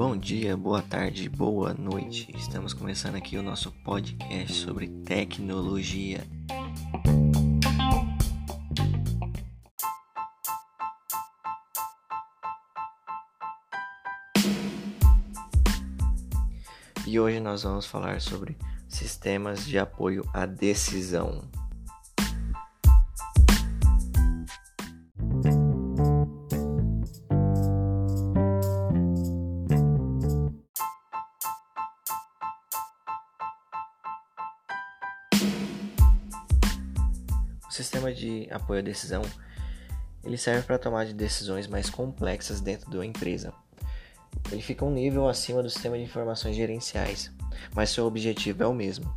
Bom dia, boa tarde, boa noite. Estamos começando aqui o nosso podcast sobre tecnologia. E hoje nós vamos falar sobre sistemas de apoio à decisão. O sistema de apoio à decisão ele serve para tomar de decisões mais complexas dentro da empresa. Ele fica um nível acima do sistema de informações gerenciais, mas seu objetivo é o mesmo: